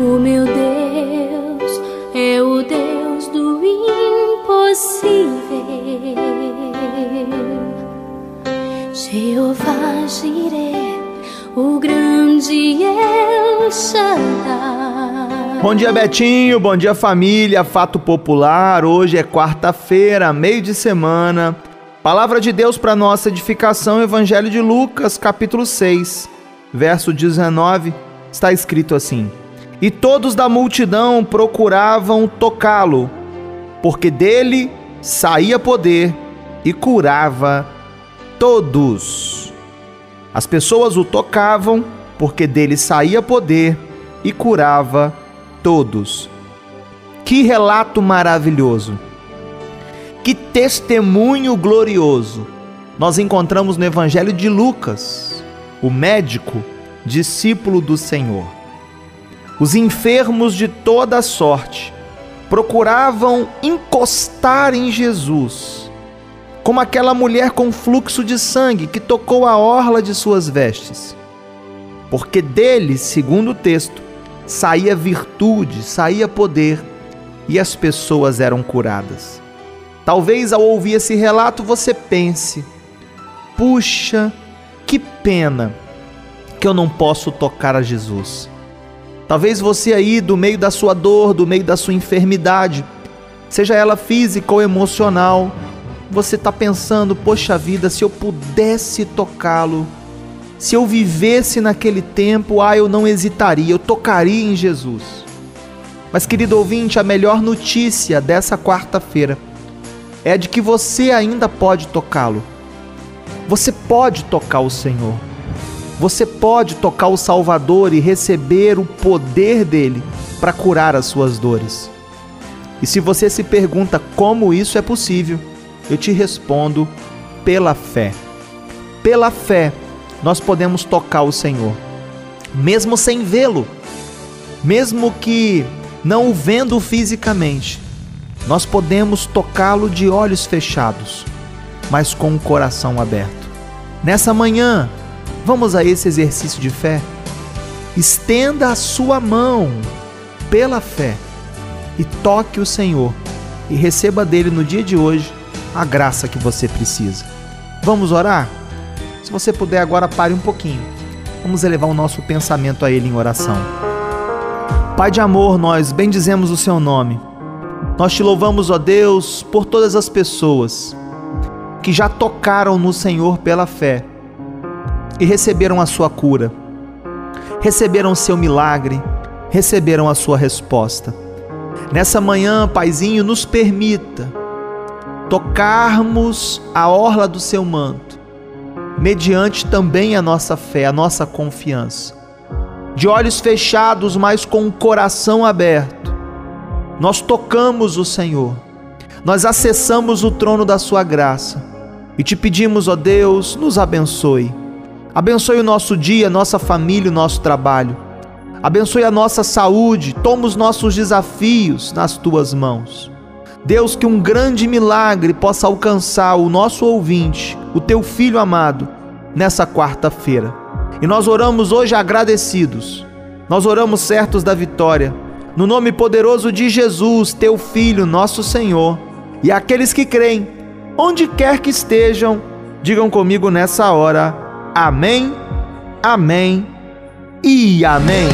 O meu Deus é o Deus do impossível. Jeová Jireh, o grande El Shaddai. Bom dia, Betinho. Bom dia, família. Fato popular. Hoje é quarta-feira, meio de semana. Palavra de Deus para nossa edificação, Evangelho de Lucas, capítulo 6, verso 19, está escrito assim: E todos da multidão procuravam tocá-lo, porque dele saía poder e curava todos. As pessoas o tocavam, porque dele saía poder e curava todos. Que relato maravilhoso! Que testemunho glorioso nós encontramos no Evangelho de Lucas, o médico, discípulo do Senhor. Os enfermos de toda sorte procuravam encostar em Jesus, como aquela mulher com fluxo de sangue que tocou a orla de suas vestes. Porque dele, segundo o texto, saía virtude, saía poder e as pessoas eram curadas. Talvez ao ouvir esse relato você pense: puxa, que pena que eu não posso tocar a Jesus. Talvez você aí, do meio da sua dor, do meio da sua enfermidade, seja ela física ou emocional, você está pensando: poxa vida, se eu pudesse tocá-lo, se eu vivesse naquele tempo, ah, eu não hesitaria, eu tocaria em Jesus. Mas, querido ouvinte, a melhor notícia dessa quarta-feira é de que você ainda pode tocá-lo. Você pode tocar o Senhor. Você pode tocar o Salvador e receber o poder dele para curar as suas dores. E se você se pergunta como isso é possível, eu te respondo pela fé. Pela fé, nós podemos tocar o Senhor, mesmo sem vê-lo, mesmo que não o vendo fisicamente nós podemos tocá-lo de olhos fechados, mas com o coração aberto. Nessa manhã, vamos a esse exercício de fé. Estenda a sua mão pela fé e toque o Senhor e receba dele no dia de hoje a graça que você precisa. Vamos orar? Se você puder agora pare um pouquinho. Vamos elevar o nosso pensamento a ele em oração. Pai de amor, nós bendizemos o seu nome nós te louvamos, ó Deus, por todas as pessoas que já tocaram no Senhor pela fé e receberam a sua cura, receberam o seu milagre, receberam a sua resposta. Nessa manhã, Paizinho, nos permita tocarmos a orla do seu manto, mediante também a nossa fé, a nossa confiança. De olhos fechados, mas com o coração aberto, nós tocamos o Senhor, nós acessamos o trono da Sua graça e te pedimos, ó Deus, nos abençoe. Abençoe o nosso dia, nossa família, o nosso trabalho. Abençoe a nossa saúde, toma os nossos desafios nas tuas mãos. Deus, que um grande milagre possa alcançar o nosso ouvinte, o teu filho amado, nessa quarta-feira. E nós oramos hoje agradecidos, nós oramos certos da vitória no nome poderoso de Jesus, teu Filho, nosso Senhor, e aqueles que creem, onde quer que estejam, digam comigo nessa hora: Amém, Amém e Amém.